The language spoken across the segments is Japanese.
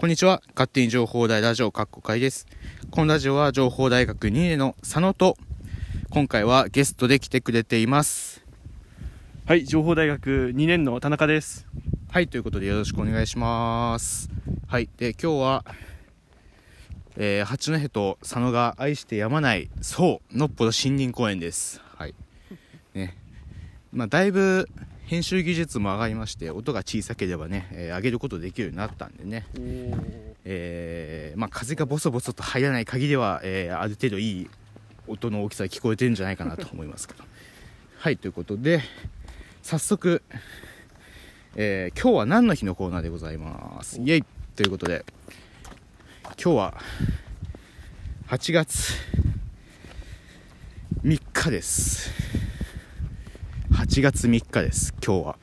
こんにちは。勝手に情報大ラジオカッコ会です。このラジオは情報大学2年の佐野と、今回はゲストで来てくれています。はい、情報大学2年の田中です。はい、ということでよろしくお願いします。はい、で、今日は、えー、八戸と佐野が愛してやまない、そう、のっぽど森林公園です。はい。ね。まあ、だいぶ、編集技術も上がりまして、音が小さければね、えー上げることできるようになったんでね。えーまあ、風がボソボソと入らない限りは、えーある程度いい音の大きさが聞こえてるんじゃないかなと思いますけど はいということで早速、えー今日は何の日のコーナーでございます？イエイ！ということで今日は8月3日です8月3日です今日は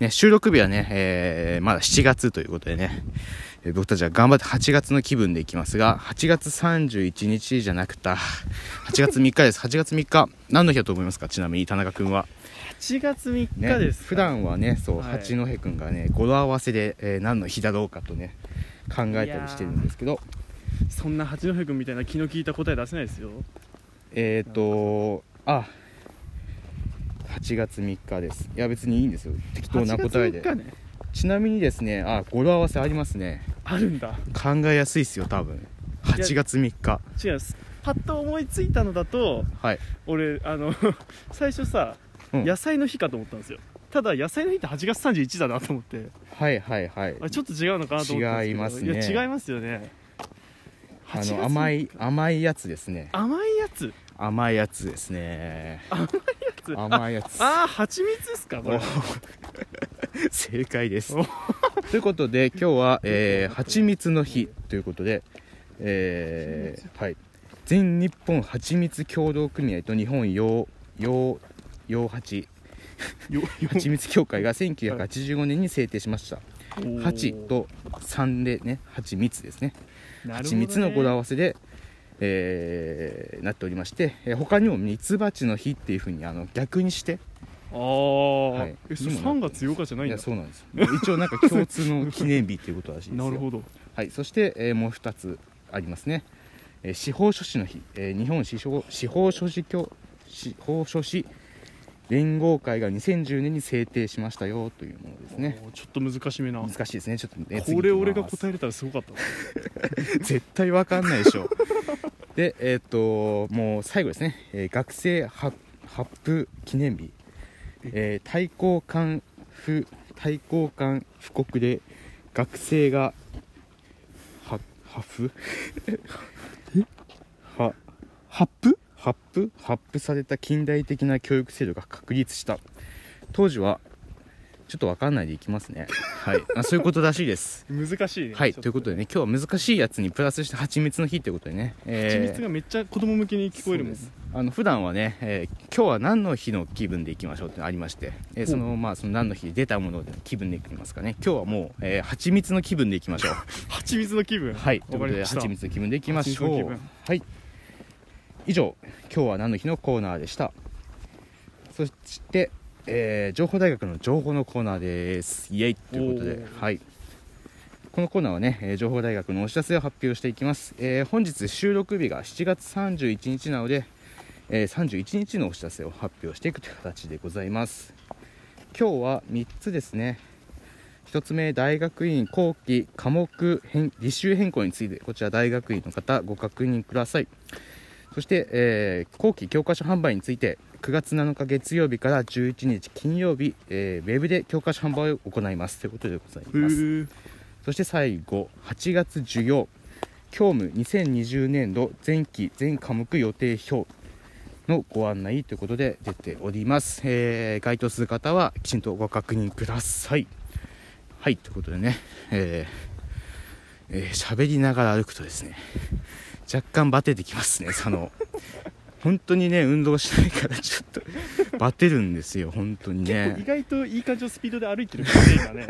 ね、収録日はね、えーまだ7月ということでね、えー僕たちは頑張って8月の気分でいきますが、8月31日じゃなくた、8月3日です。8月3日、何の日だと思いますか？ちなみに田中君は。8月3ね日ですか、普段はね、そう、はい八戸君がね、語呂合わせで、えー何の日だろうかとね、考えたりしてるんですけど、そんな八戸君みたいな気の利いた答え出せないですよ。えっ、ー、と、あ、8月3日です。いや、別にいいんですよ。適当な答えで8。月3日ね。ちなみにですね、あ、語呂合わせありますね。あるんだ。考えやすいですよ多分8月3日違う。パッと思いついたのだと、はい、俺、あの、最初さ、うん野菜の日かと思ったんですよ。ただ、野菜の日って8月31だなと思って、はいはいはいあちょっと違うのかなと思った違いますねいや、違いますよね。あ8月の甘い甘いやつですね甘いやつ？甘いやつですね甘いやつ。甘いやつ。ああー、蜂蜜ですかこれ。正解です。お ということで今日は、えー、蜂蜜の日ということで、えーはい、全日本蜂蜜協同組合と日本養養養蜂よ蜂蜜協会が1985年に制定しました。おー蜂と3でね蜂蜜ですね。ね。蜂蜜の語呂合わせで、えーなっておりまして、えー他にもミツバチの日っていうふうにあの逆にしてああ、はい。えそれにも3月8日じゃないいんだ。やそうなんです。一応なんか共通の記念日っていうことらしいですよ。なるほど。はい、そして、えーもう2つありますね、えー司法書士の日、えー日本司法司法書士協司法書士連合会が2010年に制定しましたよというものですね。ちょっと難しめな。難しいですね。ちょっとねこれ俺がえ答えれたらすごかったわ。絶対わかんないでしょでえっ、ともう最後ですね、えー学生発発布記念日、えー対抗官不対抗官布告で学生がは発布？は。発布？発布？発布された近代的な教育制度が確立した。当時はちょっとわかんないでいきますね。はい。あそういうことらしいです。難しいね。はい、と。いうことでね、今日は難しいやつにプラスして蜂蜜の日ということでね、え蜂蜜がめっちゃ子供向けに聞こえるもんあの普段はね、えー今日は何の日の気分でいきましょうってのありまして、えーそのまあその何の日で出たものでの気分でいきますかね、今日はもう、えー、蜂蜜の気分でいきましょう。蜂蜜の気分。はい、ということで蜂蜜の気分でいきましょう。はい、以上、今日は何の日のコーナーでした。そして、えー情報大学の情報のコーナーです。イエイということではい。このコーナーはね、えー情報大学のお知らせを発表していきます。えー本日収録日が7月31日なので、えー31日のお知らせを発表していくという形でございます。今日は3つですね。1つ目、大学院後期科目変履修変更について、こちら大学院の方ご確認ください。そして、えー後期教科書販売について、9月7日月曜日から11日金曜日、えーウェブで教科書販売を行いますということでございへます。ーそして最後、8月授業、教務2020年度前期全科目予定表のご案内ということで出ております。えー該当する方はきちんとご確認ください。はい、ということでね、えーえー喋りながら歩くとですね、若干バテてきますね、佐野。本当にね、運動しないからちょっと バテるんですよ、本当にね。意外といい感じのスピードで歩いてるからね今ね。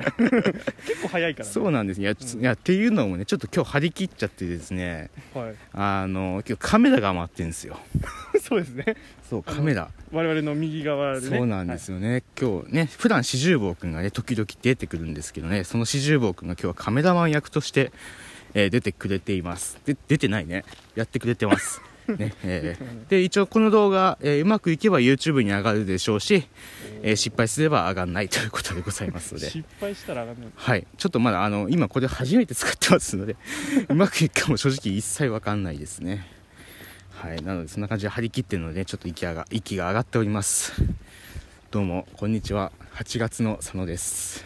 結構速いからね。そうなんですいや,、うん。いやっていうのもねちょっと今日張り切っちゃってですね。はい。あの今日カメラが回ってるんですよ。そうですね。そうカメラ、我々の右側でね。そうなんですよね、今日ね普段四十坊君がね時々出てくるんですけどねその四十坊君が今日はカメラマン役として、えー出てくれています。で出てないね。やってくれてますね。えーで一応この動画、えーうまくいけば YouTube に上がるでしょうし、えー失敗すれば上がらないということでございますので。失敗したら上がんないはい、ちょっとまだあの今これ初めて使ってますので うまくいくかも正直一切わかんないですね。はい。なのでそんな感じで張り切ってるのでちょっと息が息が上がっております。どうもこんにちは。8月の佐野です。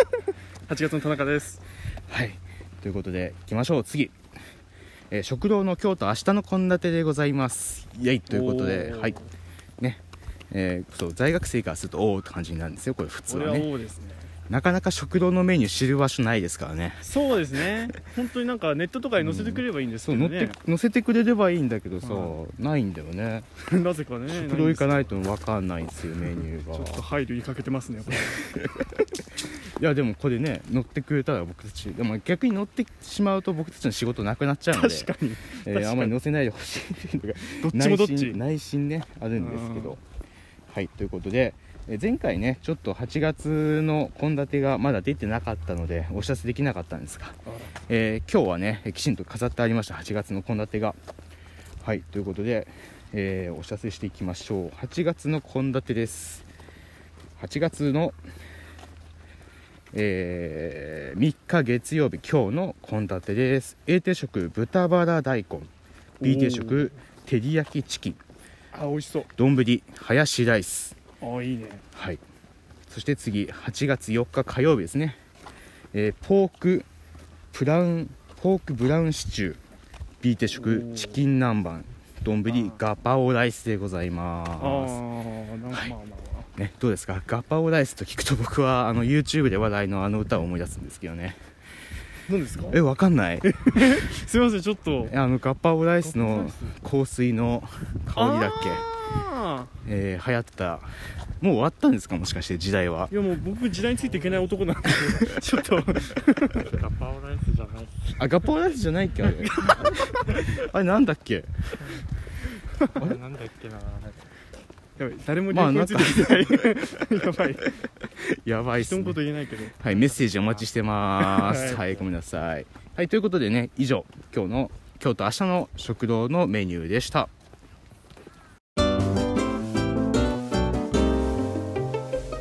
8月の田中です。はい。ということで行きましょう。次、えー食堂の今日と明日の献立でございます。イエイ。ということではい。ね。えーそう在学生からするとおおって感じになるんですよこれ普通ははね王ですね。なかなか食堂のメニュー知る場所ないですからね。そうですね。本当になんかネットとかに載せてくれればいいんですそう乗ってけどね、乗せてくれればいいんだけどさ、はないんだよね。なぜかね食堂行かいないと分かんないんですよメニューが。ちょっと配慮にかけてますねこれ いやでもこれね乗ってくれたら僕たちでも逆に乗ってしまうと僕たちの仕事なくなっちゃうので確かにえーあんまり乗せないでほしいっていうのがどっちもどっち？内心内心ねあるんですけど。はいということでえー前回ねちょっと8月の献立がまだ出てなかったのでお知らせできなかったんですがえー今日はねえーきちんと飾ってありました8月の献立が。はいということで、えーお知らせしていきましょう。8月の献立です。8月の、え3日月曜日今日の献立です。A 定食豚バラ大根。B 定食照り焼きチキン。あ美味しそう。丼ハヤシライス。あいいね。はい。そして次8月4日火曜日ですね、えーポークブラウンポークブラウンシチュー。B 定食チキン南蛮。丼ー。ガパオライスでございあまあなんかはいね、どうですか？ガパオライスと聞くと僕はあの YouTube で話題のあの歌を思い出すんですけどね。何ですか？えわかんない。すいませんちょっと。あのガパオライスの香水の香りだっけ。あえー流行った。もう終わったんですか？もしかして時代は。ーいやもう僕時代についていけない男なんで。ちょっと。ガパオライスじゃないあガパオライスじゃないっけあれ。あれなんだっけ？あれなんだっけなやばい誰もまあ流行についてきてない、やばいやばいっす、ね。人のこと言えないけど。はい、メッセージお待ちしてます。はい。はい、ごめんなさい。はい、ということでね、以上、今日の、今日と明日の食堂のメニューでした。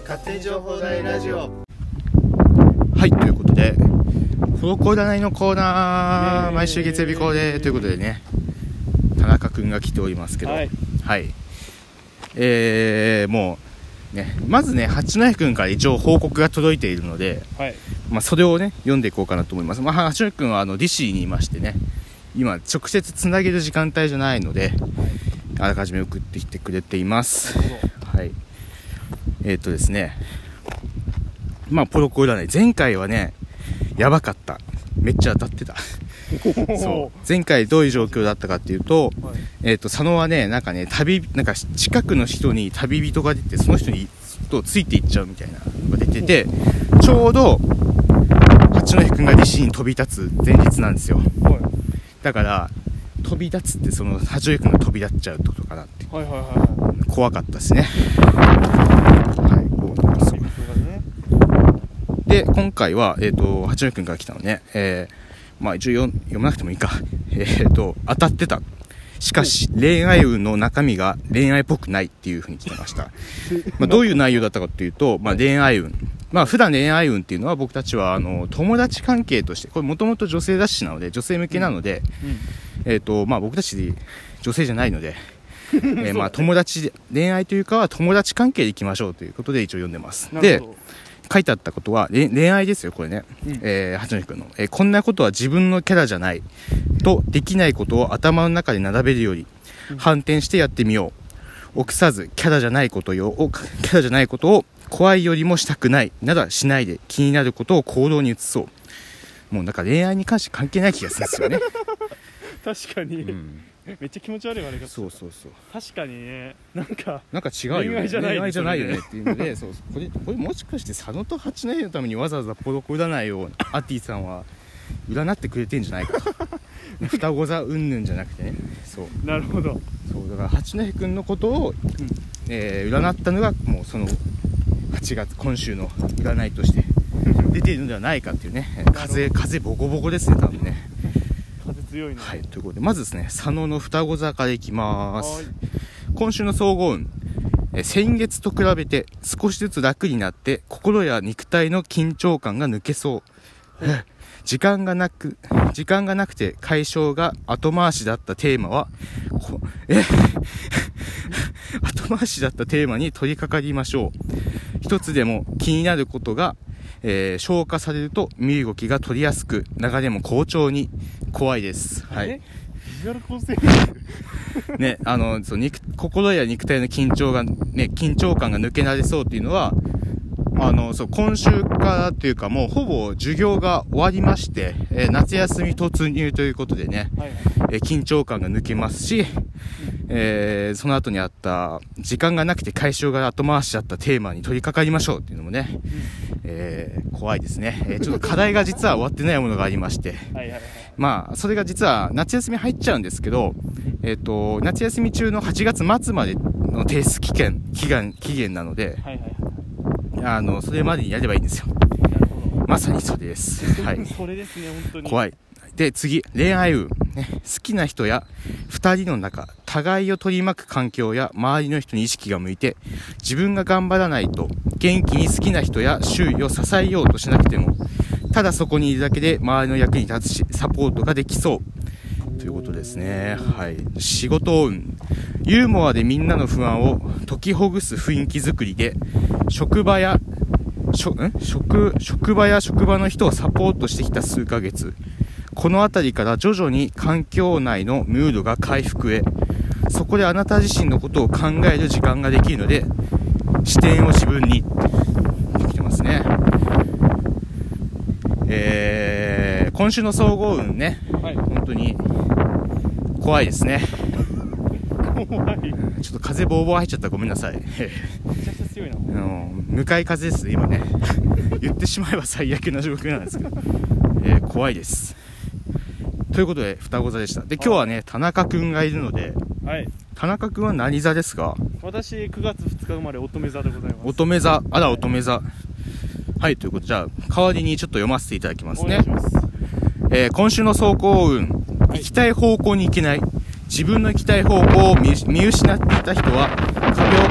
勝手に情報大ラジオ。はい、ということで、コロコ占いのコーナイエー。ー、イ毎週月曜日恒例ということでね、田中くんが来ておりますけど、はい。はい。えー、もう、ね、まずね、八戸くんから一応報告が届いているので、はいまあ、それをね、読んでいこうかなと思います。まあ、八戸くんはあの、ディシーにいましてね、今、直接つなげる時間帯じゃないので、あらかじめ送ってきてくれています。はい。えーっとですね、まあ、ポロコ占い。前回はね、やばかった。めっちゃ当たってた。そう。前回どういう状況だったかっていうと、はいえーっと、佐野はね、なんかね、旅、なんか近くの人に旅人が出て、その人にとついていっちゃうみたいなのが出てて、ちょうど、八戸くんが利子に飛び立つ前日なんですよ。はいだから、飛び立つって、その、八戸くんが飛び立っちゃうってことかなって。はいはいはいはい怖かったですね。はい、ねで、今回は、えっ、と、八戸くんから来たのね、えー、まあ一応読読まなくてもいいか。えっ、と、当たってた。しかし、恋愛運の中身が恋愛っぽくないっていうふうに来てました。まあどういう内容だったかっていうと、まあ恋愛運。まあ普段恋愛運っていうのは僕たちは、あの、友達関係として、これもともと女性雑誌なので、女性向けなので、えっ、と、まあ僕たち女性じゃないので、えーまあ友達で、恋愛というかは友達関係でいきましょうということで一応読んでます。で書いてあったことは、れ恋愛ですよ、これね。うんえー、八戸君の、えーこんなことは自分のキャラじゃない。と、できないことを頭の中で並べるより、反転してやってみよう。臆さず、キャラじゃないことよ、をキャラじゃないことを、怖いよりもしたくない。ならしないで、気になることを行動に移そう。もうなんか恋愛に関して関係ない気がするんですよね。確かに、うん。めっちゃ気持ち悪いわれがそうそうそう。確かにねなんかなんか違うよね。恋愛じゃないね恋愛じゃないよねっていうので、そうこれ、これもしかして佐野と八戸のためにわざわざポロコ占いを アッティさんは占ってくれてんじゃないかと。双子座うんぬんじゃなくてね。そう。なるほどそう、だから八戸くんのことを、えー占ったのがもうその8月、今週の占いとして出ているのではないかっていうね。風、風ボコボコですね、多分ね。強いねはい、ということで、まずですね、佐野の双子坂でいきまはすい。今週の総合運。え先月と比べて少しずつ楽になって心や肉体の緊張感が抜けそう。時間がなく、時間がなくて解消が後回しだったテーマは、こえ？後回しだったテーマに取り掛かりましょう。一つでも気になることが、えー消化されると身動きが取りやすく、流れも好調に怖いです。はい。え？ビジュアル構成ね、あの、そう肉、心や肉体の緊張が、ね、緊張感が抜けられそうっていうのは、あの、そう、今週からっていうかもうほぼ授業が終わりまして、えー夏休み突入ということでね、はいはいえー緊張感が抜けますし、えーその後にあった、時間がなくて解消が後回しだったテーマに取り掛かりましょうっていうのもね、えー怖いですね。えーちょっと課題が実は終わってないものがありまして、はいはいはいまあ、それが実は夏休み入っちゃうんですけど、えっ、と、夏休み中の8月末までの提出期限、期限、期限なので、はいはいはいあの、それまでにやればいいんですよ。まさにそれです。はい。それですね本当に怖い。で、次、恋愛運。ね、好きな人や二人の中、互いを取り巻く環境や周りの人に意識が向いて、自分が頑張らないと、元気に好きな人や周囲を支えようとしなくても、ただそこにいるだけで周りの役に立つし、サポートができそう。ということですね。はい。仕事運。ユーモアでみんなの不安を解きほぐす雰囲気づくりで、職場や、職、職場や職場の人をサポートしてきた数ヶ月。この辺りから徐々に環境内のムードが回復へ。そこであなた自身のことを考える時間ができるので、視点を自分に。できてますね。えー、今週の総合運ね、はい本当に怖いですね。怖いめちょっと風ボーボー入っちゃったらごめんなさい。ちゃくちゃ強いなあの向かい風です、今ね。言ってしまえば最悪な状況なんですけど、えー怖いです。ということで、双子座でした。で、今日はね、田中くんがいるので、はい田中くんは何座ですか？私9月2日生まれ乙女座でございます乙女座。あら、乙女座。はい、ということで、じゃあ、代わりにちょっと読ませていただきますねお願いし。ますえー今週の走行運、行きたい方向に行けない。自分の行きたい方向を見見失っていた人は、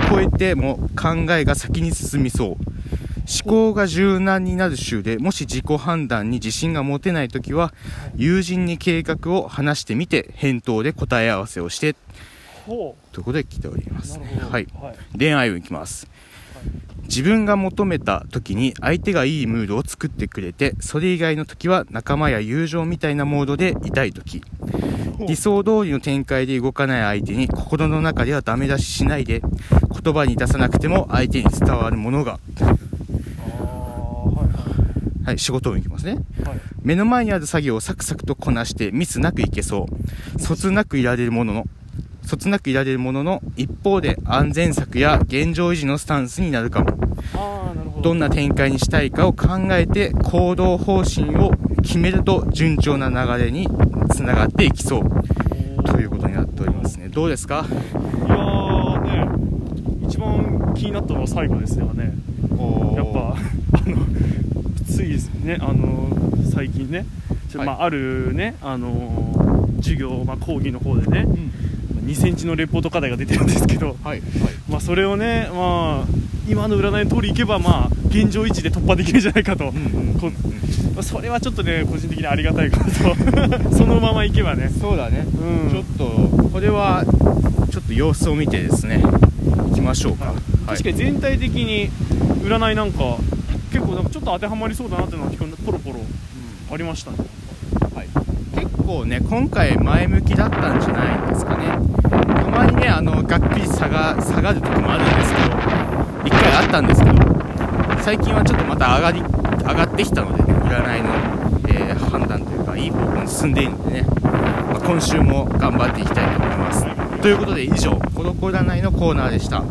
壁を越えても考えが先に進みそう。思考が柔軟になる週で、もし自己判断に自信が持てないときは、友人に計画を話してみて、返答で答え合わせをして、ほということで来ております。うなるほ。どはい。はい。恋愛運いきます、自分が求めた時に相手がいいムードを作ってくれてそれ以外の時は仲間や友情みたいなモードでいたい時。理想通りの展開で動かない相手に心の中ではダメ出ししないで言葉に出さなくても相手に伝わるものがはいはい仕事運いきますね。はい。はい目の前にある作業をサクサクとこなしてミスなくいけそう。そつなくいられるものの、そつなくいられるものの、一方で安全策や現状維持のスタンスになるかも。ど。どんな展開にしたいかを考えて行動方針を決めると順調な流れにつながっていきそう。ということになっておりますね。どうですか？いやーね一番気になったのは最後ですよね。やっぱあのついですねあの最近ね。ちょはい。まあ、あるねあの授業、まあ、講義の方でね2センチのレポート課題が出てるんですけど、はい。まあ、それをね、まあ、今の占いの通りいけば、まあ、現状維持で突破できるんじゃないかと、こまあそれはちょっとね個人的にありがたいかなと。そのままいけばね。そうだね。うん。ちょっと、これは、ちょっと様子を見てですね、行きましょうか。はい。確かに全体的に占いなんか結構なんかちょっと当てはまりそうだなっていうのはポロポロありましたね。はい、結構ね今回前向きだったんじゃないですかね。たまにねあのがっくり下が下がる時もあるんですけど一回あったんですけど最近はちょっとまた上がり上がってきたのでね占いの、えー判断というかいい方向に進んでいるのでね、まあ今週も頑張っていきたいと思います。ということで以上「コロコ占い」のコーナーでした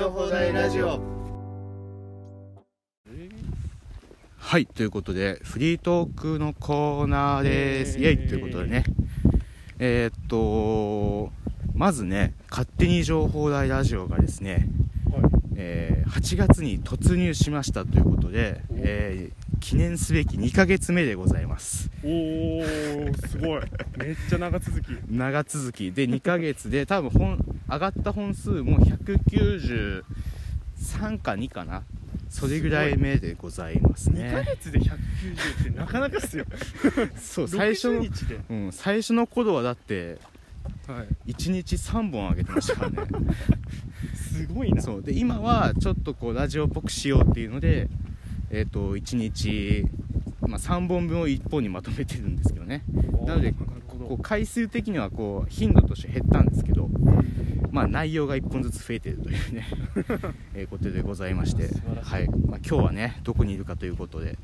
情報大ラジオ。はいということでフリートークのコーナーです。イエイ。ということでね。えーっとまずね勝手に情報大ラジオがですね、えー8月に突入しましたということで、えー記念すべき2ヶ月目でございます。おおすごい。めっちゃ長続き。長続き。で2ヶ月で多分本上がった本数も193か2かな。それぐらい目でございます2ヶね月で190ってなかなかっすよ。そう最初60の、日で、うん、最初の頃はだってはい、1日3本上げてましたからね。すごいな。そう。で今はちょっとこうラジオっぽくしようっていうのでえっ、と1日、まあ、3本分を1本にまとめてるんですけどね。なのでこう回数的にはこう頻度として減ったんですけどまあ内容が1本ずつ増えてるというね えーことでございましてはい。まあ、今日はねどこにいるかということで、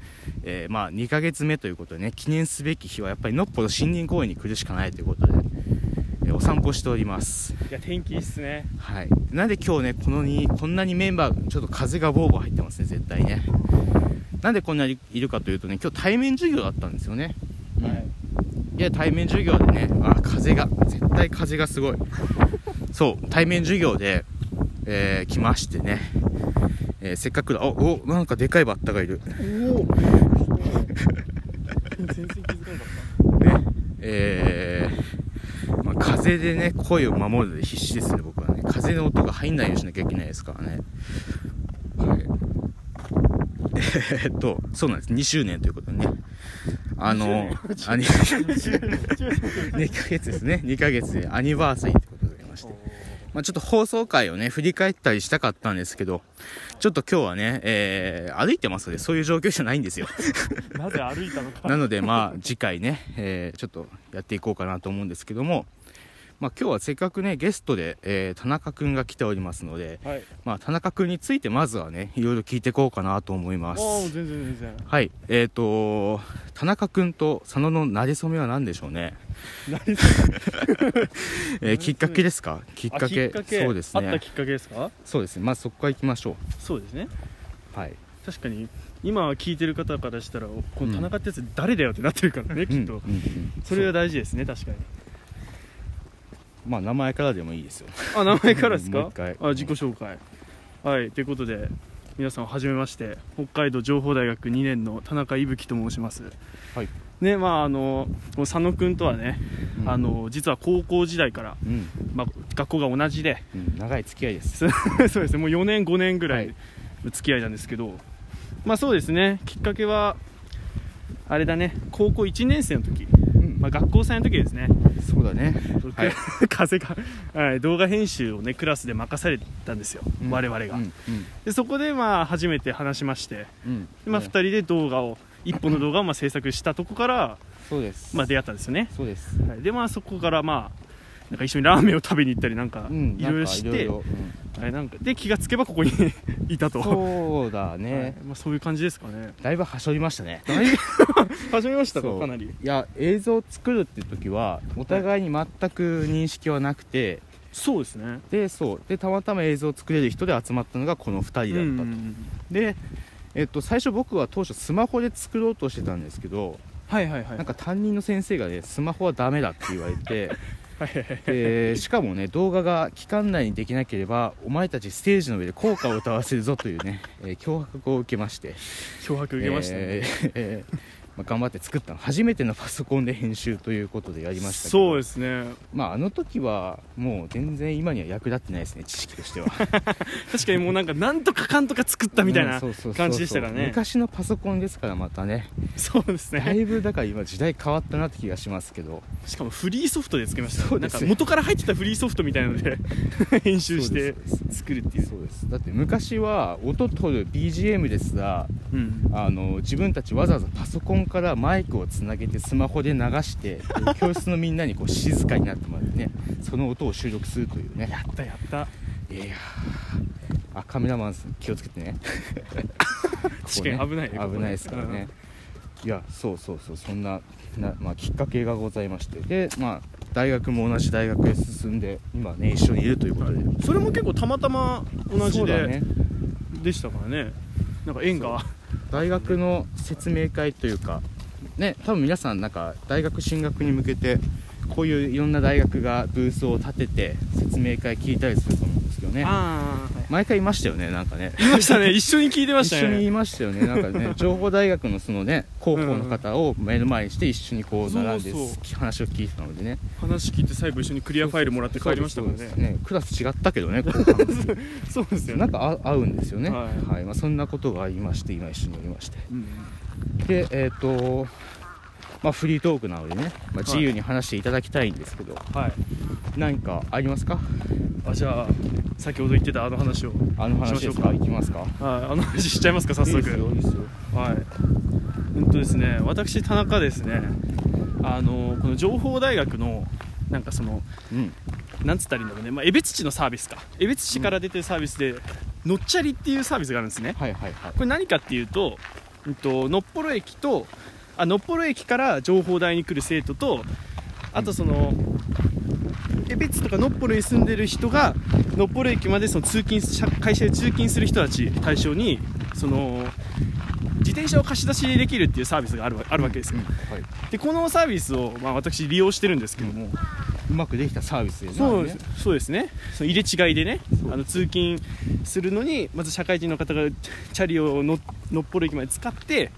えーまあ2ヶ月目ということでね記念すべき日はやっぱりのっぽの森林公園に来るしかないということで、えーお散歩しております。いや天気いいっすね。はい、なんで今日ねこのにこんなにメンバーちょっと風がボーボー入ってますね絶対ねなんでこんなにいるかというとね今日対面授業だったんですよね、うん。はいいや対面授業でねあ風が絶対風がすごい。そう対面授業で、えー来ましてね、えーせっかくだ。おおなんかでかいバッタがいる。おお全然気づかなかっね。えーまあ、風でね声を守るので必死ですね僕はね。風の音が入んないようにしなきゃいけないですからね。はいえーっとそうなんです。2周年ということでね。あの2あに2ヶ月ですね。2ヶ月でアニバーサリーということでございまして。まあ、ちょっと放送回をね、振り返ったりしたかったんですけど、ちょっと今日はね、えー歩いてますので、そういう状況じゃないんですよ。た なぜ歩いたのか。なのでまあ次回ね、えーちょっとやっていこうかなと思うんですけども、まあ、今日はせっかくねゲストで、えー田中君が来ておりますので、はい。まあ、田中君についてまずはねいろいろ聞いていこうかなと思います。ああ全然全然はい。えー、と田中君と佐野の馴れ初めは何でしょうね、えーきっかけですか？きっかあけきっかけ。そうですね。あったきっかけですか？そうですね。まずそこから行きましょそうですね。うはい。確かに今聞いてる方からしたらこうんの田中ってやつ誰だよってなってるからね、きっと、うんうんうん。それは大事ですね確かにまあ名前からでもいいですよ。あ名前からですか？もう一回。あ自己紹介。はいということで皆さんはじめまして北海道情報大学2年の田中伊吹と申します。はい。ねまああの佐野君とはね、うん。あの実は高校時代から、うん、まあ、学校が同じでうん、長い付き合いです。そうですねもう4年5年ぐらいの付き合いなんですけど、まあそうですねきっかけはあれだね高校1年生の時、うん。まあ、学校祭の時ですね、そうだね。はい。風が、はい、動画編集をねクラスで任されたんですよ、うん。我々が、うんでそこでまあ初めて話しまして、うん。でまあ、2人で動画を一本の動画をまあ制作したとこから、そうです。まあ、出会ったんですよね、そうです。はい、でまあそこからまあなんか一緒にラーメンを食べに行ったりなんかうんいろいろして、なん。なんかで気がつけばここに いたと、うんそうだはい。ねまあ、そういう感じですかね。だいぶはしょりましたね。だいぶ始めましたか？かなり。いや映像作るって時はお互いに全く認識はなくてそうですね。でそう。でたまたま映像を作れる人で集まったのがこの2人だったと、うんでえっと、最初僕は当初スマホで作ろうとしてたんですけどはいはいはい。なんか担任の先生がねスマホはダメだって言われて はいはいはい。でしかもね動画が期間内にできなければお前たちステージの上で効果を歌わせるぞというね、えー脅迫を受けまして。脅迫受けましたね、えーえーまあ、頑張って作ったの。初めてのパソコンで編集ということでやりましたけど。そうですね。まああの時はもう全然今には役立ってないですね知識としては。確かにもうなんかなんとかかんとか作ったみたいな感じでしたからね。昔のパソコンですからまたね。そうですだねいぶだから今時代変わったなって気がしますけど。しかもフリーソフトで作りました。ねそうです。なんか元から入ってたフリーソフトみたいなので編集して作るっていう。そうです。だって昔は音取る BGM ですらうん。あの自分たちわざわざパソコンからマイクをつなげてスマホで流して 教室のみんなにこう静かになってもらってねその音を収録するというね。やったやった。いやーあカメラマンさん気をつけてね。確かに危ないね危ないですからね、いやそうそうそうそんなな、まあ、きっかけがございまして。でまあ大学も同じ大学へ進んで今ね一緒にいるということで、それも結構たまたま同じで、ね。でしたからね。なんか縁が大学の説明会というかね多分皆さんなんか大学進学に向けてこういういろんな大学がブースを立てて説明会聞いたりすると思う。ですけどね。あ毎回いましたよねなんかね。あいましたね。一緒に聞いてましたね。一緒にいましたよね。なんかね情報大学のそのね 広報の方を目の前にして一緒にこう並んで話を聞いてたのでね。話聞いて最後一緒にクリアファイルもらって帰りましたからそうですね。クラス違ったけどね 後半。そうですよね。なんかあ合うんですよね。ははい。い、まあ、そんなことがありまして今一緒におりまして。うんでえっ、とまあフリートークなのでね、まあ、自由に話していただきたいんですけど、はい。何かありますか？あじゃあ先ほど言ってたあの話をあの話ですか？しましょうか。いきますか？はいあの話しちゃいますか早速。いいですよはい。うんとですね私田中ですね。あのこの情報大学のなんかそのうん。なんつったらいいんだろうね、まあ、江別市のサービスか。江別市から出てるサービスで、のっちゃりっていうサービスがあるんですね。はいはいはい。これ何かっていうと,、うん、とのっぽろ駅とあのっぽろ駅から情報台に来る生徒とあとその江別とかのっぽろに住んでる人がのっぽろ駅までその通勤会社で通勤する人たち対象にその自転車を貸し出しできるっていうサービスがあるわあるわけですよ、はい、でこのサービスを、まあ、私利用してるんですけども、うまくできたサービスでねそうそうですね。その入れ違いでねあの通勤するのにまず社会人の方がチャリをののっぽろ駅まで使って、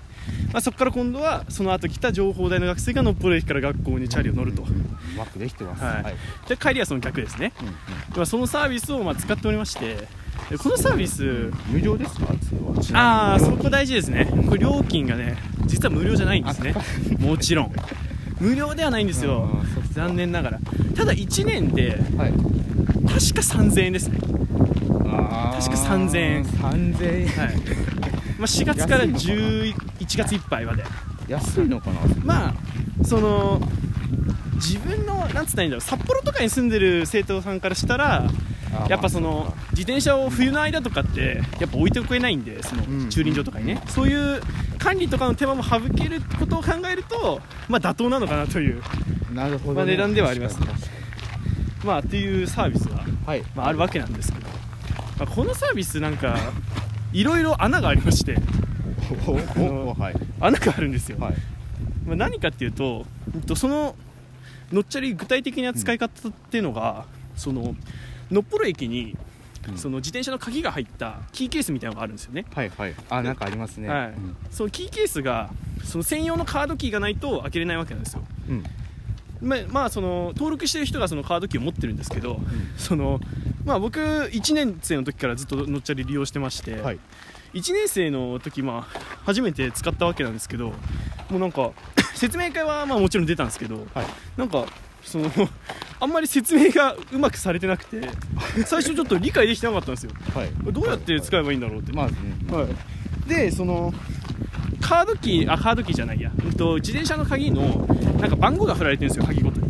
まあ、そこから今度はその後来た情報大の学生がのっぽろ駅から学校にチャリを乗ると、うんうん。うまくできてます。はい。はい。で帰りはその逆ですね、うんうん。まあ、そのサービスをまあ使っておりまして。でこのサービス無料ですか？ああそこ大事ですね。これ料金がね実は無料じゃないんですね。もちろん。無料ではないんですよ。残念ながら。ただ1年ではい。確か3000円ですね。確か3000円。3000円。はい、まあ、4月から11月いっぱいまで。安いのかな？まあその自分のなんつったらいいんだろう。札幌とかに住んでる生徒さんからしたらやっぱそのまあ自転車を冬の間とかってやっぱ置いておけないんでそのうん駐輪場とかにね、そういう管理とかの手間も省けることを考えるとまあ妥当なのかなというなるほど、ね。まあ値段ではありますね。まあっていうサービスが、にはい、まあ、あるわけなんですけど、まあ、このサービスなんかいろいろ穴がありまして。穴があるんですよ、はい。まあ、何かっていうとそののっちゃり具体的な使い方っていうのが、そののっぽろ駅に、うん。その自転車の鍵が入ったキーケースみたいなのがあるんですよね。はいはい。あなんかありますね。はい。そのキーケースがその専用のカードキーがないと開けれないわけなんですよ。うん、うんまあ、まあその登録してる人がそのカードキーを持ってるんですけど、そのまあ、僕1年生の時からずっとのっちゃり利用してまして、はい。1年生の時まあ初めて使ったわけなんですけどもうなんか 説明会はまあもちろん出たんですけどはい。なんかそのあんまり説明がうまくされてなくて最初ちょっと理解できてなかったんですよ。はい。どうやって使えばいいんだろうって、まず、ねはい、でそのカードキーあカードキーじゃないや、うんと、自転車の鍵のなんか番号が振られてるんですよ鍵ごとに。うん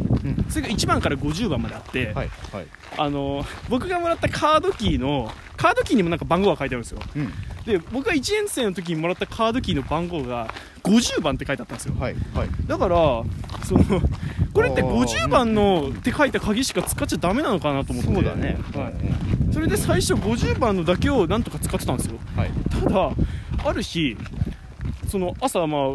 それが1番から50番まであって、はいはい。あの僕がもらったカードキーのカードキーにもなんか番号が書いてあるんですよ。うん。で僕が1年生の時にもらったカードキーの番号が50番って書いてあったんですよ。はいはい。だからそのこれってあー。50番のって書いた鍵しか使っちゃダメなのかなと思って。そうだね。はい、それで最初50番のだけをなんとか使ってたんですよ。はい。ただある日その朝まあ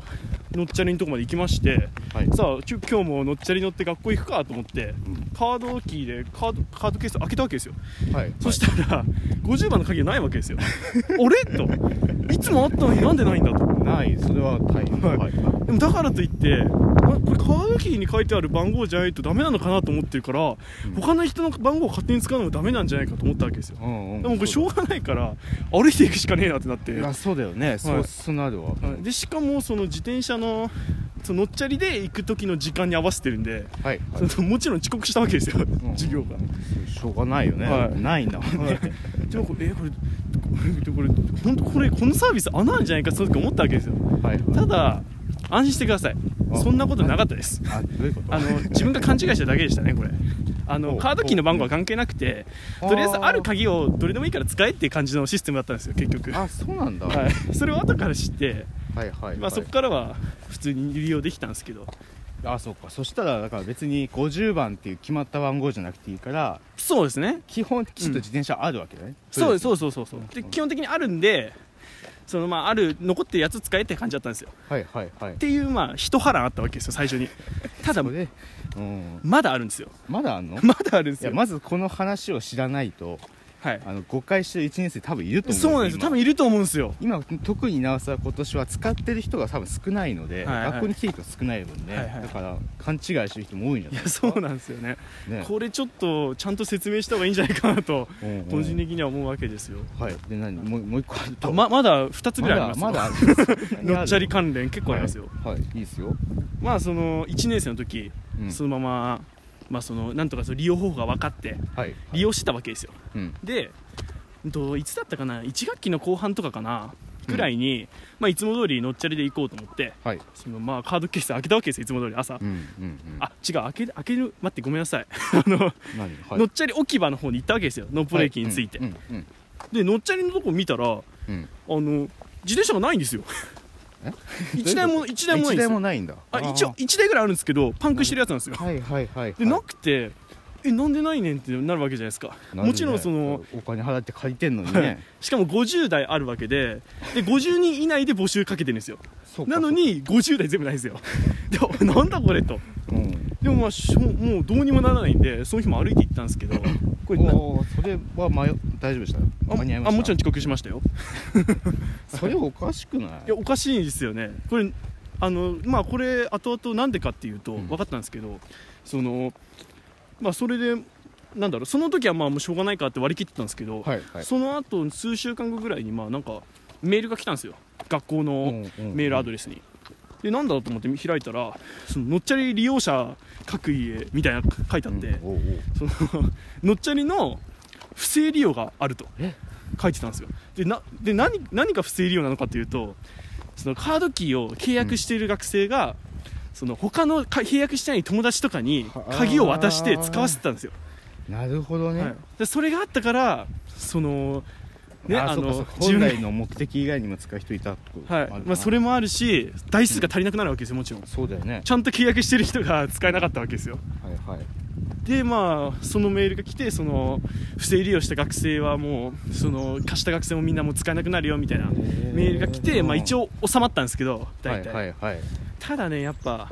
のっちゃりのとこまで行きましてはい。さあちょ今日ものっちゃり乗って学校行くかと思ってカードキーでカードカードケースを開けたわけですよ。はい。そしたら50番の鍵がないわけですよ。あれ？と。いつもあったのになんでないんだと。ない。それは大変。はい。はい。でもだからといってあこれカードキーに書いてある番号じゃないとダメなのかなと思ってるから、他の人の番号を勝手に使うのもダメなんじゃないかと思ったわけですよ。うんうん。でもこれしょうがないから歩いていくしかねえなってなって。そうだよね。そうそうなるわ。はい。でしかもその自転車のその乗っちゃりで行く時の時間に合わせてるんで、はい。はいそのもちろん遅刻したわけですよ、うん。授業が。しょうがないよね。はい。ないんだでもこれえこれこれ本当これこのサービス穴なんじゃないかその時思ったわけですよ。はい。ただ安心してください。あそんなことなかったです。あの自分が勘違いしただけでしたねこれあのおカードキーの番号は関係なくておとりあえずある鍵をどれでもいいから使えっていう感じのシステムだったんですよ結局。あそうなんだ。はい、それを後から知って、はいはいまあ、そこからは普通に利用できたんですけど。あそうか。そしたらだから別に50番っていう決まった番号じゃなくていいからそうですね。基本きちっと自転車あるわけだね、そうですそううそうそう。そうで基本的にあるんでそのまあある残ってるやつ使えって感じだったんですよ。はいはいはい。っていうまあ一波乱あったわけですよ最初に。ただうん。まだあるんですよ。まだあんの？まだあるんですよ。まずこの話を知らないとはい。あの誤解してる1年生多分いると思うんそうなんですよ。多分いると思うんですよ。今今特になおさら今年は使ってる人が多分少ないので、はいはい。学校に来てる人が少ない分ね、はいはい。だから勘違いしてる人も多いんじゃないですか。そうなんですよね。ね。これちょっとちゃんと説明した方がいいんじゃないかなと個人的には思うわけですよ。はい。で何？もうもう一個あると。あままだ2つぐらいあります。よまだ のっちゃり関連結構ありますよ、はい、はい、いいですよ、まあその1年生の時、うん。そのまままあそのなんとかその利用方法が分かってはい。利用してたわけですよ。うん。で、うんと、いつだったかな？1学期の後半とかかな？ぐらいに、まあ、いつも通りのっちゃりで行こうと思ってはい。そのまあカードケース開けたわけですよいつも通り。朝、うんうんうん。あ違う開け開ける待ってごめんなさい。あの、何？はい。のっちゃり置き場の方に行ったわけですよノッポレ駅について、うんうんでのっちゃりのとこ見たらあのうん自転車がないんですよえ？一台も一台もないん一ですよ。台もないんだ。あ一応1台ぐらいあるんですけどパンクしてるやつなんですよ。はいはいはい、はい、でなくてえなんでないねんってなるわけじゃないですか。ねもちろんそのお金払って借りてんのにね。しかも50台あるわけでで50人以内で募集かけてるんですよ。なのに50台全部ないんですよ。でなんだこれと。そううん。でもまあしょもうどうにもならないんでその日も歩いて行ったんですけど これなおーそれは迷大丈夫でした？あ間に合いました？あもちろん遅刻しましたよ。それおかしくない？いやおかしいんですよね。これあのまあこれ後々なんでかっていうとうん。分かったんですけど、そのまあそれでなんだろうその時はまあもうしょうがないかって割り切ってたんですけど、はいはい。その後数週間後ぐらいにまあなんかメールが来たんですよ。学校のメールアドレスに、でなんだろうと思って開いたらそののっちゃり利用者各家みたいなの書いてあって、うんおうおう。そののっちゃりの不正利用があるとえ？書いてたんですよ。でなで何何が不正利用なのかというとそのカードキーを契約している学生が、その他のか契約してない友達とかにはあ鍵を渡して使わせてたんですよ、なるほどね、はい、でそれがあったからそのねああのそうかそうか。本来の目的以外にも使う人いたはい。まあ、それもあるし台数が足りなくなるわけですよもちろん。そうだよね。ちゃんと契約してる人が使えなかったわけですよ。はいはいでまあそのメールが来てその不正利用した学生はもうその貸した学生もみんなもう使えなくなるよみたいなメールが来て、まあ、一応収まったんですけど大体、はいはいはい。ただねやっぱ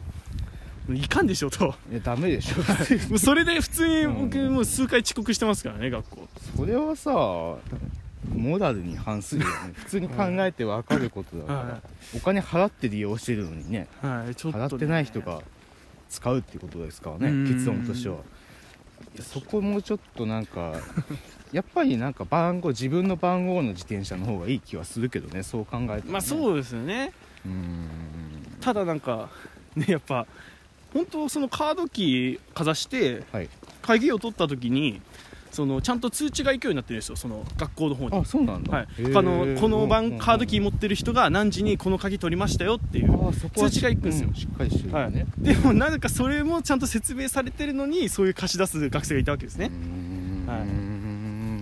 いかんでしょと。いやダメでしょ。それで普通に僕うん。もう数回遅刻してますからね学校。それはさモラルに反するよね。普通に考えて分かることだから、はお金払って利用してるのにね。はい。ちょっと、ね、払ってない人が使うっていうことですからねうん。結論としてはそこもちょっとなんか やっぱりなんか番号自分の番号の自転車の方がいい気はするけどねそう考えても、ね、まあそうですよね。うーん。ただなんかねやっぱ本当そのカードキーかざしてはい。鍵を取った時にそのちゃんと通知が行くようになってるんですよその学校の方に。あそうなんだ、はい。のこの番カードキーも持ってる人が何時にこの鍵取りましたよっていう通知が行くんですよ。うしっかりしてるはい。よね、でもなぜかそれもちゃんと説明されてるのにそういう貸し出す学生がいたわけですね。はい。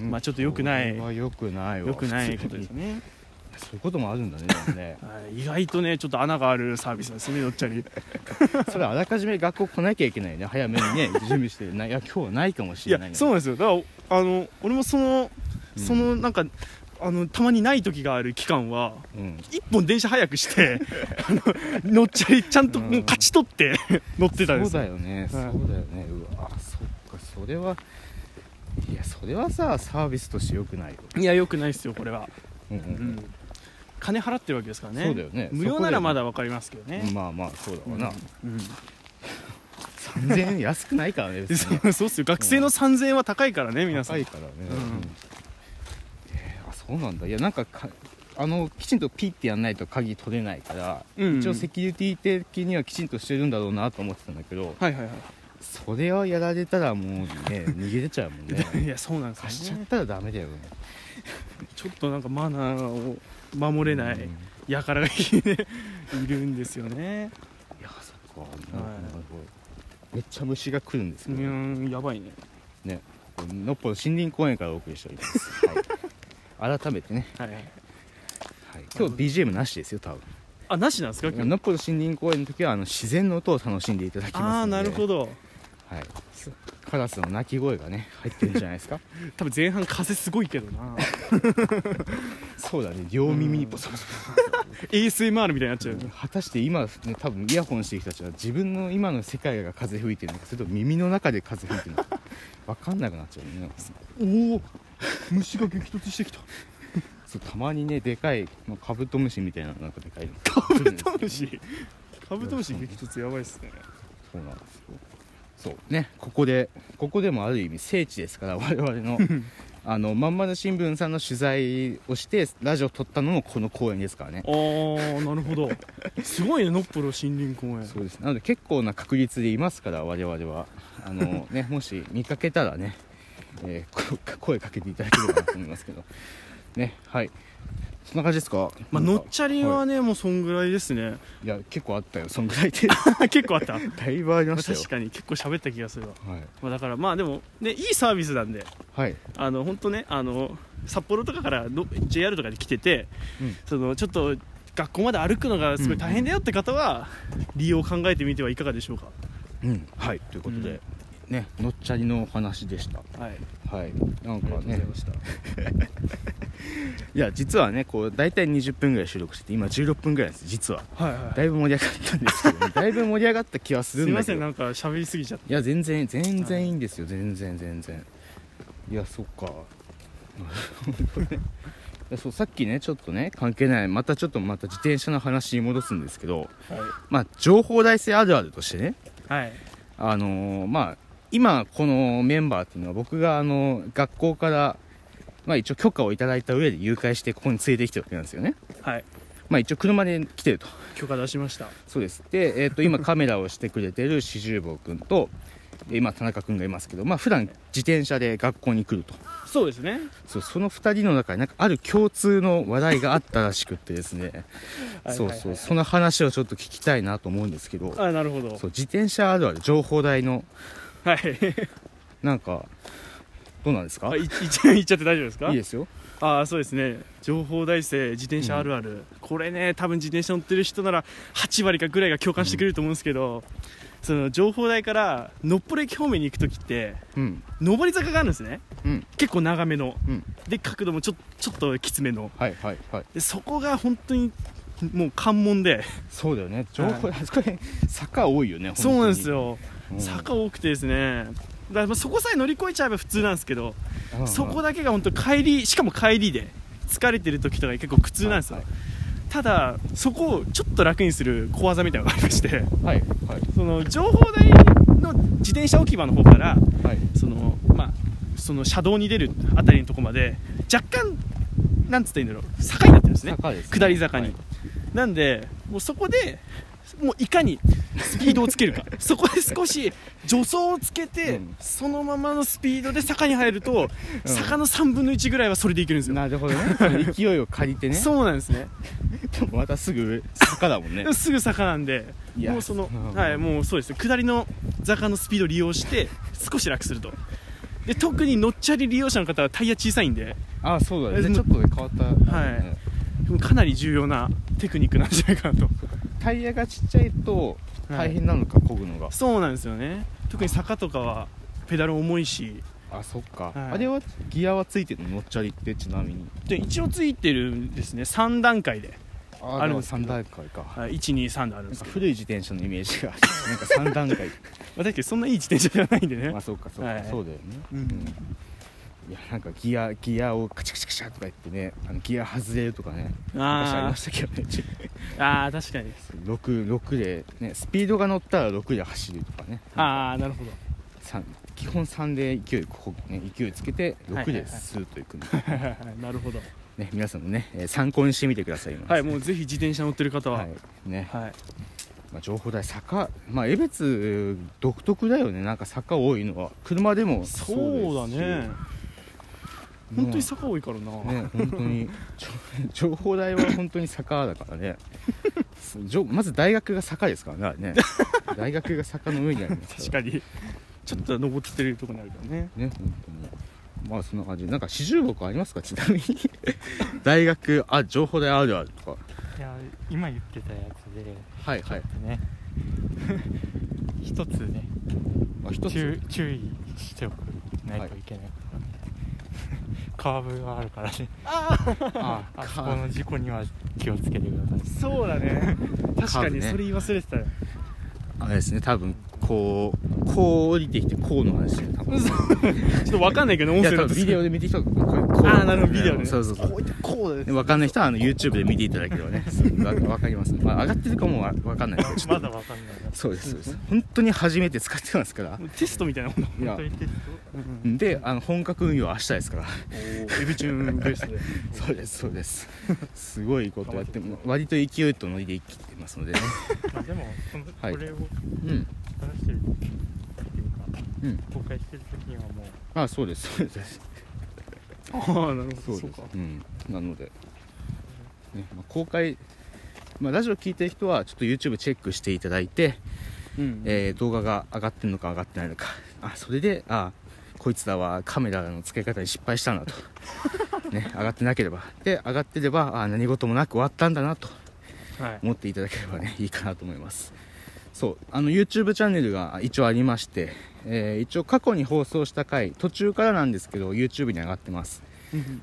まあちょっと良くないそれは良くないわ。よくないことですね、そういうこともあるんだねね。はい、意外とねちょっと穴があるサービスですねどっちゃり それあらかじめ学校来なきゃいけないね。早めにね 準備して。ないや今日はないかもしれないねそうなんですよ。だからあの俺もそのうん。そのなんか、あのたまにない時がある期間はうん。一本電車早くして乗っちゃいちゃんともう勝ち取って乗ってたんですそうだよね、そうだよね。うわそっか。それはいやそれはさサービスとして良くないよ、いやよくないですよこれは、うんうん。うん、金払ってるわけですからね。そうだよね。無料ならまだ分かりますけどね、まあまあそうだわな、うん。3000円安くないからね そうっすよ。学生の3000円は高いからね皆さん。高いからね、うん。うんえーあそうなんだ。いやなんかかあのきちんとピッてやんないと鍵取れないから、うん一応セキュリティ的にはきちんとしてるんだろうなと思ってたんだけどはいはいはそれをやられたらもうね 逃げ出ちゃうもんね。い いやそうなんです貸しちよねゃったらダメだよね。ちょっとなんかマナーを守れないうん。輩がいる んですよね。いやそっか。なるほどなるほどめっちゃ虫が来るんですうけど、んやばいね。ね。のっぽの森林公園からお送りしております、はい、改めてね、はいはい。はい、今日 BGM なしですよ多分。あなしなんですか？今日のっぽの森林公園の時はあの自然の音を楽しんでいただきますああなるほど。はい、カラスの鳴き声がね入ってるんじゃないですか？多分前半風すごいけどな そうだね両耳にボソボソ ASMR みたいになっちゃう。果たして今、ね、多分イヤホンしてる人たちは自分の今の世界が風吹いてるのかそれとも耳の中で風吹いてるのか。分かんなくなっちゃうね。おお虫が激突してきた。そうたまにねでかいまあカブトムシみたいななんかでかいの。カブトムシ？カブトムシ激突やばいっすね。そうなんですよ。そうねここでここでもある意味聖地ですから我々のあのまんまる新聞さんの取材をしてラジオを撮ったのもこの公園ですからね。ああなるほど。すごいねのっぽろ森林公園。そうです。なので結構な確率でいますから我々は。あの ねもし見かけたらね、えーこ 声かけていただければなと思いますけど。ねはいそんな感じですか？まあなんかのっちゃりはね、もうそんぐらいですね。いや結構あったよ。そんぐらいで。結構あった。だいぶありましたよ。確かに結構喋った気がするわ、はい、まあ、だからまあでもねいいサービスなんで。はい、あの本当ねあの札幌とかからの JR とかで来てて、うん。そのちょっと学校まで歩くのがすごい大変だよって方は、利用を考えてみてはいかがでしょうか？うん、はい。ということで、ねのっちゃりのお話でした。はい。はい。なんかね。いや実はねこう大体20分ぐらい収録してて今16分ぐらいです実は。はいはい。だいぶ盛り上がったんですけど、だいぶ盛り上がった気はすするんだけど。いませんなんか喋りすぎちゃって。いや全然全然いいんですよ。全然全然。いやそっか。そうさっきねちょっとね関係ないまたちょっとまた自転車の話に戻すんですけど。まあ情報大生あるあるとしてね。はい、はい、あのーまあ今このメンバーっていうのは僕があの学校からまあ一応許可をいただいた上で誘拐してここに連れてきてるわけなんですよね。はい、まあ一応車で来てると。許可出しました。そうです。で、えー、と今カメラをしてくれてる四十坊君とで今田中君がいますけどまあ普段自転車で学校に来ると。そうですね。そうその2人の中になんかある共通の話題があったらしくってですね。はいそうそう。その話をちょっと聞きたいなと思うんですけど。あなるほど。そう自転車あるある情報台のはい。なんかどうなんですか？あいい っちゃいって大丈夫ですか？いいですよ。ああそうですね。情報大生自転車あるある、これね多分自転車乗ってる人なら8割かぐらいが共感してくれると思うんですけど、その情報台からのっぽろ駅方面に行く時ってうん。上り坂があるんですね。うん。結構長めの。うん。で角度もちょちょっときつめの。はいはいはい。でそこが本当にもう関門で。そうだよね。情報、あそこね坂多いよねそうなんです、よ、坂多くてですね。だからまあそこさえ乗り越えちゃえば普通なんですけど、うんそこだけが本当帰りしかも帰りで疲れてる時とか結構苦痛なんですよ、はいただそこをちょっと楽にする小技みたいなのがありましてはいはい。その情報台の自転車置き場の方からはい。そのまあその車道に出るあたりのとこまで若干なんつったらいいんだろう坂になってるんですね。ね。下り坂に、はい。なんでもうそこでもういかにスピードをつけるか。そこで少し助走をつけて、うん。そのままのスピードで坂に入ると、うん。坂の3分の1ぐらいはそれでいけるんですよ、なるほどね。勢いを借りてね。そうなんですね。でもまたすぐ坂だもんね。すぐ坂なんでもうそのうん。はいもうそうです。ね下りの坂のスピードを利用して少し楽すると。で特に乗っちゃり利用者の方はタイヤ小さいんで。あそうだね。ちょっと変わった。はい。かなり重要なテクニックなんじゃないかなとタイヤがちっちゃいと大変なのか漕ぐのが。そうなんですよね。特に坂とかはペダル重いし。あそっか。はい。あれはギアはついてるの？乗っちゃりってちなみに。で一応ついてるんですね。3段階で、ああるんですけど。3段階か。はい、123であるんです古い自転車のイメージが なんか3段階。まあ、だけどそんないい自転車じゃないんでね。まあそうかそうか、はい。そうだよね。うんいやなんかギアギアをカチャカチャカチャとか言ってねあのギア外れるとかね昔ありあましたけどね。ーあー確かに。6, 6で、ね、スピードが乗ったら6で走るとかね。ああなるほど。三基本3で勢いここ、ね、勢いつけて6ではいはいはいスーッといくんで、なるほど。ね、皆さんもね、えー参考にしてみてくださいよはいもうぜひ自転車乗ってる方は。はい。ね。はい、まあ、情報台坂まあ江別独特だよね。なんか坂多いのは。車でもそうだね本当に坂多いからな、ね本当に。情報台は本当に坂だからね。まず大学が坂ですからね大学が坂の上にありますから。確かに。ちょっと登ってるとこにあるからね。ね本当に。まあそんな感じ。でなんか四十木ありますか？ちなみに。大学あ情報台あるあるとか。いや今言ってたやつではいはい。ね。一つねあ一つ。注注意しておくないといけない。こカーブがあるからね。ああそこの事故には気をつけてください。そうだね。確かにそれ言い忘れてたよ。あれですね多分こうこう降りてきてこうの話多分。ちょっとわかんないけど音声だと。ビデオで見てきたこうこう。ああなるほどビデオでねそうそうそう。こうやってこうですでわかんない人はあの YouTube で見ていただければね。わわかります、まあ、上がってるかもわわかんないけど。まだわかんないな。そうですそうです。本当に初めて使ってますから。テストみたいなものいや。本当にであの本格運用は明日ですから。エビチューンベースで。そうですそうです。すごいことやっても割と勢いとノリで生きてますのでね。トまあでもこれをうん出してるっていうかうん公開してる時にはもうあそうです。そうです。ああなるほどそう そうかです。うん。なので、ねまあ、公開まあ、ラジオ聞いてる人はちょっと YouTube チェックしていただいて、うんえー動画が上がってるのか上がってないのかあそれであこいつらはカメラの付け方に失敗したなと、ね、上がってなければ。で上がってればあ何事もなく終わったんだなとはい。思っていただければねいいかなと思いますそうあの YouTube チャンネルが一応ありまして、えー一応過去に放送した回途中からなんですけど YouTube に上がってます。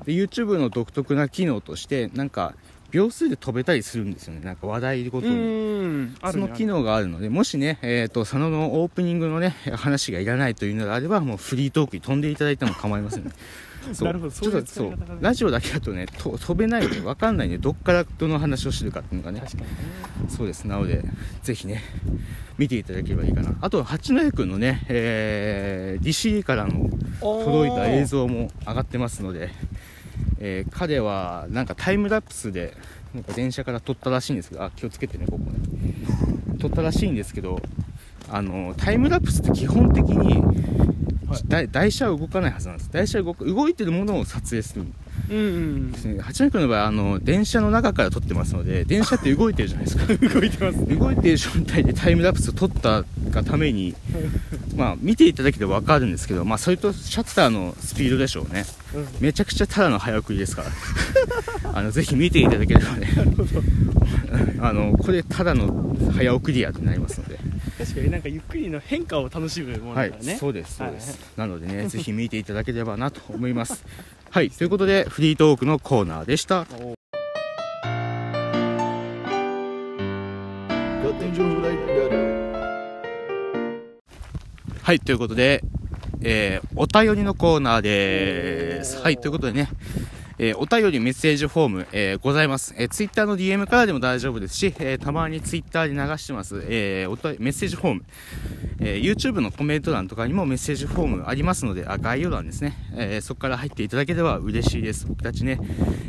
で YouTube の独特な機能としてなんか秒数で飛べたりするんですよね。なんか話題ごとうにその機能があるのでもしね、えー、と佐野のオープニングのね話がいらないというのであればもうフリートークに飛んでいただいても構いませんねそう。なるほどちょっとそう。ラジオだけだとねと飛べないので分かんないんでどっからどの話をしてるかっていうのがね。確かにね。そうです。なのでぜひね見ていただければいいかな。あと八戸君のね、えー、DC からの届いた映像も上がってますので、えー彼はなんかタイムラプスでなんか電車から撮ったらしいんですけどあ気をつけてねここね。撮ったらしいんですけどあのタイムラプスって基本的に、台台車は動かないはずなんです。台車は動く動いてるものを撮影するんうんうんですね八戸君の場合あの電車の中から撮ってますので電車って動いてるじゃないですか。動いてます。動いている状態でタイムラプスを撮ったがために、まあ、見ていただければ分かるんですけど、まあ、それとシャッターのスピードでしょうね、うん。めちゃくちゃただの早送りですから。あのぜひ見ていただければね。あのこれただの早送りやとなりますので、確かになんかゆっくりの変化を楽しむものはいだからね、そうですそうです、なのでね ぜひ見ていただければなと思います。はい。ということでフリートークのコーナーでした。はい、ということで、えー、お便りのコーナーです。はい、ということでね、えーお便りメッセージフォーム、えーございます。えー、ツイッターの DM からでも大丈夫ですし、えーたまにツイッターで流してます、えーおメッセージフォーム、えー YouTube のコメント欄とかにもメッセージフォームありますので、あ概要欄ですね、えーそこから入っていただければ嬉しいです。僕たちね、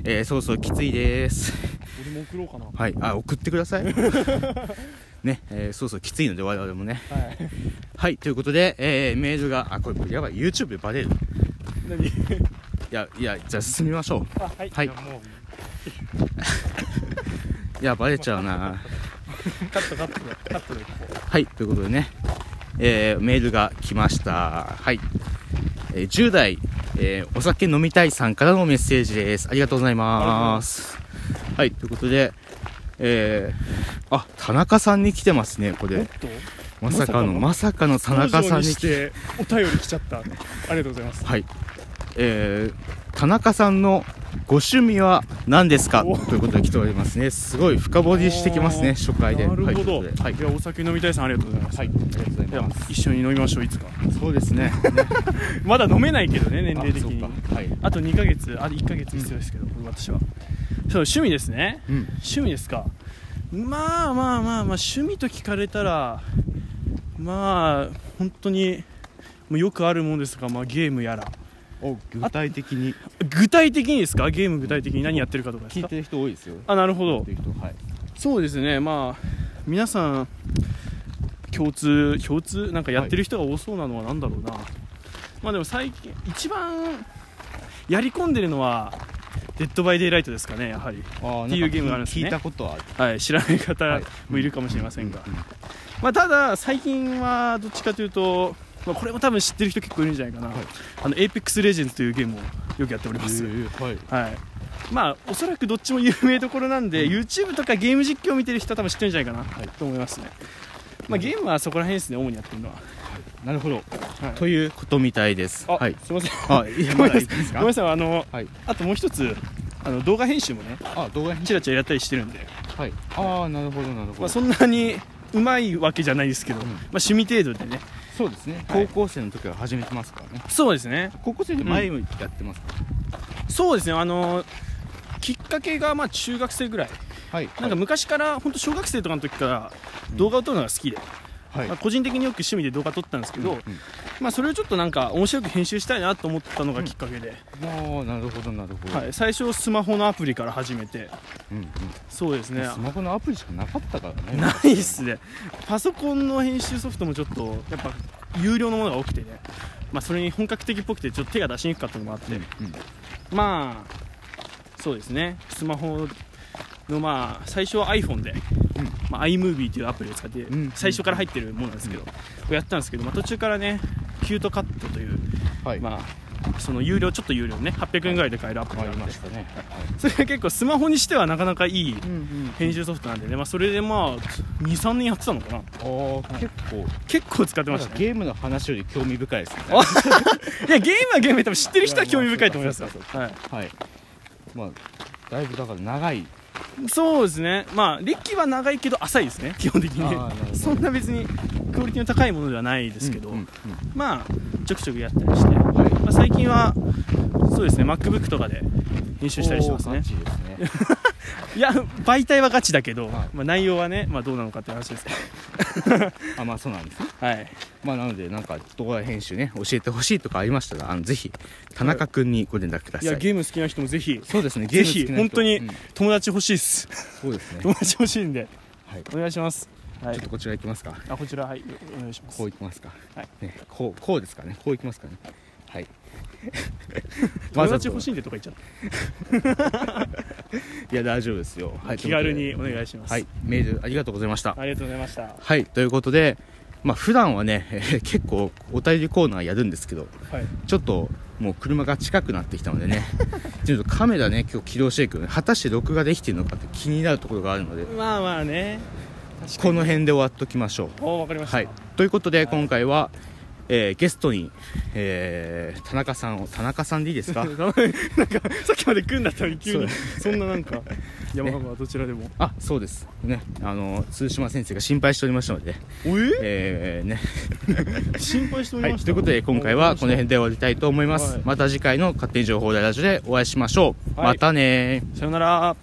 えー、そうそうきついです。俺も送ろうかなはい、あ、送ってください。ね、えーそうそうきついので我々もね。はいはい、ということで、えーメールが、あ、これ、やばい、YouTube でバレる。何？いや、いや、じゃあ進みましょう。あはいはいやもうい や、バレちゃうな。カットカットでカットではい、ということでね、えーメールが来ました。はい。えー10代、えーお酒飲みたいさんからのメッセージです。ありがとうございます。はい、ということで、えーあ、田中さんに来てますね、これ。まさかの、まさかの田中さんに来てお便り来ちゃったありがとうございますはい。えー、田中さんのご趣味は何ですか？お。ということで来ておりますね。すごい深掘りしてきますね、初回で。なるほど、はい。い、はい。やお酒飲みたいさんありがとうございます、はい、ありがとうございではます。一緒に飲みましょういつか。そうですね。まだ飲めないけどね 年齢的に。はい。あと2ヶ月あ1ヶ月必要ですけど、私は。そう趣味ですね。うん。趣味ですか。まあまあまあまあ趣味と聞かれたらまあ本当によくあるもんですが、まあ、ゲームやらお、具体的に。具体的にですか？ゲーム具体的に何やってるかとか聞いてる人多いですよ。あなるほど。はい。そうですね。まあ皆さん共通共通？なんかやってる人が多そうなのは何だろうな、まあでも最近一番やり込んでるのはデッドバイデイライトですかねやはり、あっていうゲームがあるんですね。聞いたことは。はい、知らない方もいるかもしれませんが、まあ、ただ最近はどっちかというと、まあ、これも多分知ってる人結構いるんじゃないかな、あの Apex Legends というゲームをよくやっております、はい。はい。まあおそらくどっちも有名どころなんで、YouTube とかゲーム実況を見てる人は多分知ってるんじゃないかな、と思いますね、まあ、ゲームはそこら辺ですね主にやってるのは、なるほど。はい。ということみたいです。あ、はい。すいません。あ、いや、ごめんなさい。あの、はい。あともう一つあの動画編集もねあ、動画編チラチラやったりしてるんで、はい。ああ、なるほど、なるほど。まあ、そんなにうまいわけじゃないですけど、うん。まあ、趣味程度でね。そうですね。はい。高校生の時から始めてますからね。そうですね。高校生で前もやってますか？そうですね。あのきっかけがまあ中学生ぐらい。はい。なんか昔から本当小学生とかの時から動画を撮るのが好きで、はい。まあ、個人的によく趣味で動画撮ったんですけど、うんまあ、それをちょっとなんか面白く編集したいなと思ったのがきっかけで、もうなるほどなるほど。はい、最初スマホのアプリから始めて。うんうん。そうですね。スマホのアプリしかなかったからね。ないっすね。パソコンの編集ソフトもちょっとやっぱ有料のものが多くてね、まあ、それに本格的っぽくてちょっと手が出しにくかったのもあって、うんうん。まあそうですね。スマホのまあ最初は iPhone で、まあ、iMovie というアプリを使ってん。最初から入ってるものなんですけど、これやったんですけど、まあ、途中からねキュートカットという、はい。まあ、その有料ちょっっと有料ね800円ぐらいで買えるアプリあがありましたね。それが結構スマホにしてはなかなかいい編集ソフトなんでね、まあ、それでまあ23年やってたのかな。結構。結構使ってましたね。ゲームの話より興味深いですね。いやゲームはゲームで多分知ってる人は興味深いと思いますはい。はい。まあだいぶだから長いそうですね。まあ歴は長いけど浅いですね。基本的に。あーなるほど。そんな別にクオリティの高いものではないですけど、うんうんまあちょくちょくやったりして、うんはい。まあ、最近はそうですね。MacBook とかで編集したりしてますね。いや媒体はガチだけど、はい。まあ、内容はね、まあ、どうなのかっていう話です あまあそうなんですね。はい。まあなのでなんか動画編集ね教えてほしいとかありましたらあのぜひ田中君にご連絡ください。いやゲーム好きな人もぜひそうですねゲーぜひム好きな人。本当にうん。友達欲しいです。そうですね。友達欲しいんで。はい。お願いします。はい。ちょっとこちら行きますか。あこちらはい。お願いします。こう行きますか。はい。ねこうこうですかね。こう行きますかね。はい 友達欲しいんでとか言っちゃっ いや大丈夫ですよ。はたい気軽にお願いします。はいメールありがとうございました。ありがとうございました。ははいということでまあ普段はね、え ー結構お便りコーナーやるんですけどい。ちょっともう車が近くなってきたのでねちょっとカメラね今日起動していく果たして録画できてるのかって気になるところがあるのでまあまあね。この辺で終わっときましょう。おわかりました。はい、ということで今回は、えーゲストに、えー田中さんを田中さんでいいですか？なんかさっきまで来んだったのに急に。そんななんか 山川どちらでも。あそうです。ね。あの通島先生が心配しておりましたので、おえ？えーね。心配しておりました？はい。ということで今回はこの辺で終わりたいと思います、はいまた次回の勝手に情報大ラジオでお会いしましょう、はいまたねさよなら